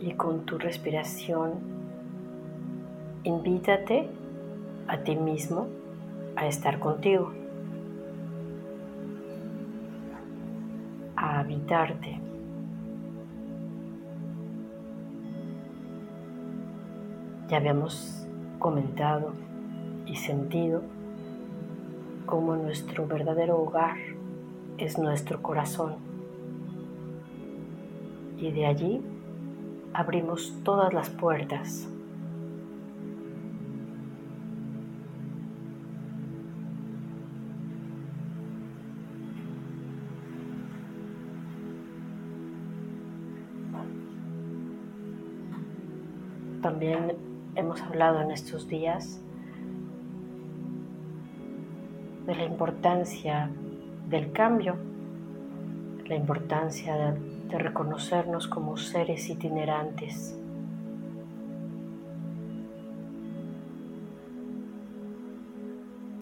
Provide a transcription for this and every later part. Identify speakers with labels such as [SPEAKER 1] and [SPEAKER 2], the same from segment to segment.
[SPEAKER 1] y con tu respiración invítate a ti mismo a estar contigo, a habitarte. Ya habíamos comentado y sentido cómo nuestro verdadero hogar es nuestro corazón. Y de allí abrimos todas las puertas. También hemos hablado en estos días de la importancia del cambio, la importancia de, reconocernos como seres itinerantes.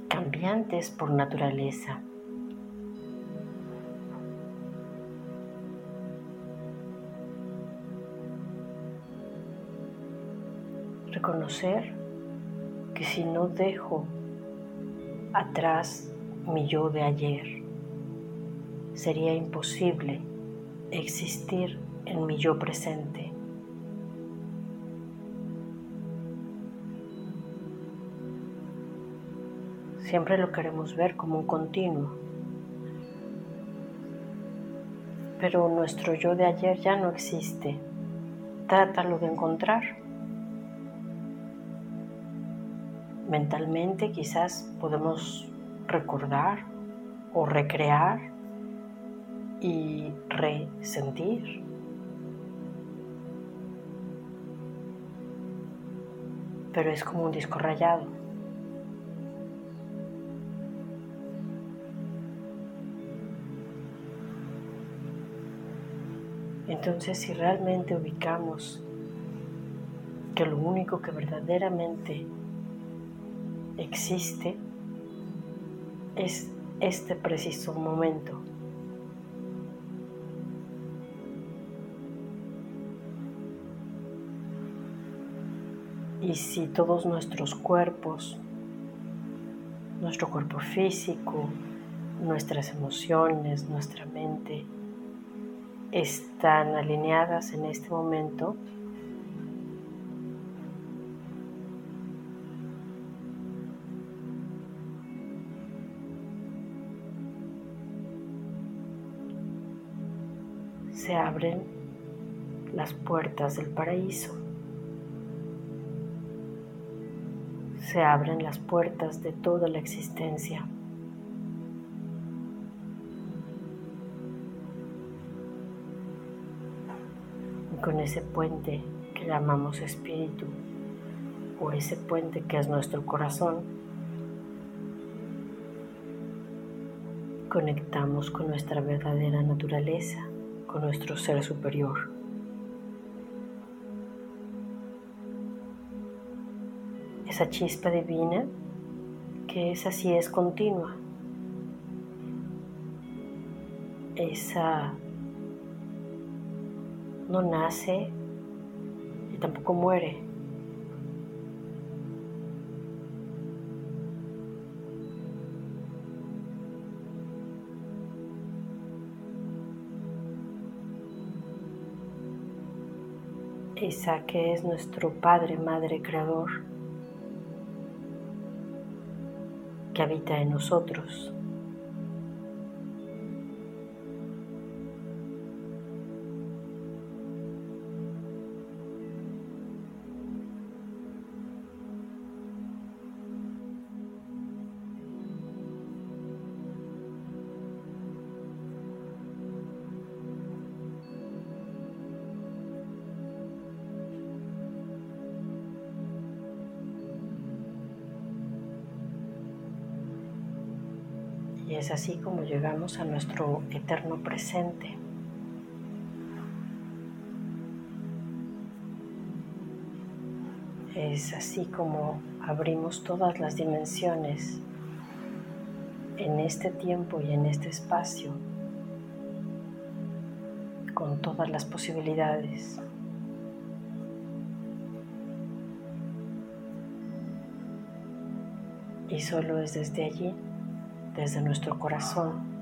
[SPEAKER 1] cambiantes por naturaleza. Reconocer que si no dejo atrás mi yo de ayer, sería imposible existir en mi yo presente. Siempre lo queremos ver como un continuo, pero nuestro yo de ayer ya no existe. Trátalo de encontrar. Mentalmente quizás podemos recordar o recrear y resentir. Pero es como un disco rayado. Entonces si realmente ubicamos que lo único que verdaderamente existe es este preciso momento, Y si todos nuestros cuerpos, nuestro cuerpo físico, nuestras emociones, nuestra mente, están alineadas en este momento, se abren las puertas del paraíso. Se abren las puertas de toda la existencia. Y con ese puente que llamamos espíritu, o ese puente que es nuestro corazón, conectamos con nuestra verdadera naturaleza, con nuestro ser superior. Esa chispa divina que es así, es continua. Esa no nace y tampoco muere. Esa que es nuestro Padre, Madre, Creador. Que habita en nosotros. Y es así como llegamos a nuestro eterno presente. Es así como abrimos todas las dimensiones en este tiempo y en este espacio con todas las posibilidades. Y solo es desde allí, desde nuestro corazón,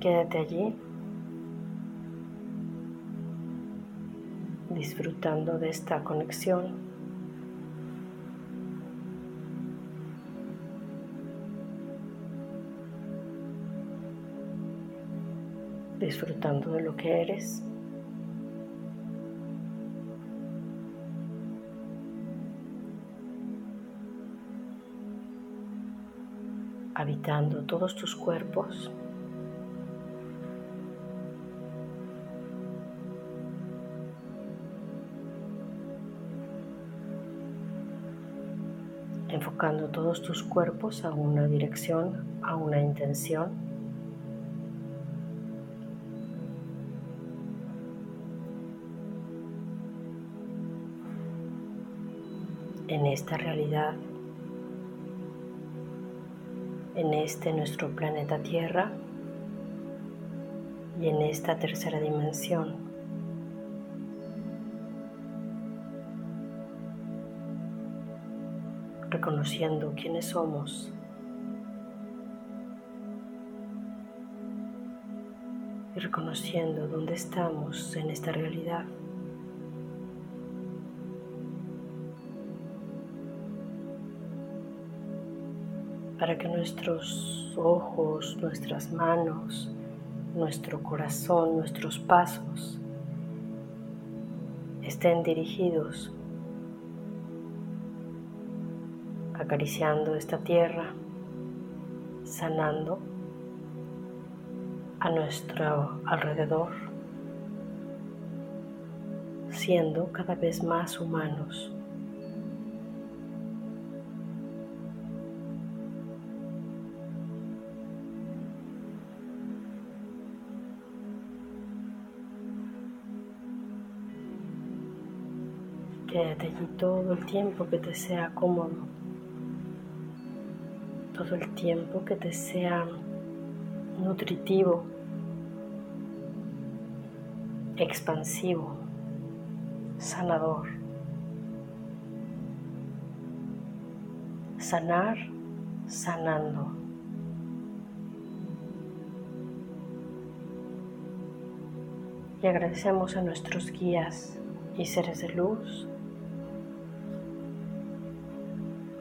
[SPEAKER 1] quédate allí disfrutando de esta conexión. Disfrutando de lo que eres. habitando todos tus cuerpos. enfocando todos tus cuerpos a una dirección, a una intención. En esta realidad, en este nuestro planeta Tierra y en esta tercera dimensión. reconociendo quiénes somos. Y reconociendo dónde estamos en esta realidad. Para que nuestros ojos, nuestras manos, nuestro corazón, nuestros pasos estén dirigidos acariciando esta tierra, sanando a nuestro alrededor, siendo cada vez más humanos. Quédate allí todo el tiempo que te sea cómodo todo el tiempo que te sea nutritivo, expansivo, sanador. Sanar, sanando. Y agradecemos a nuestros guías y seres de luz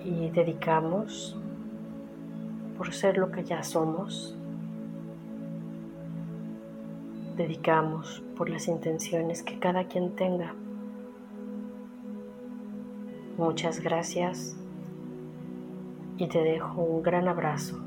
[SPEAKER 1] y dedicamos por ser lo que ya somos. Dedicamos por las intenciones que cada quien tenga. Muchas gracias y te dejo un gran abrazo.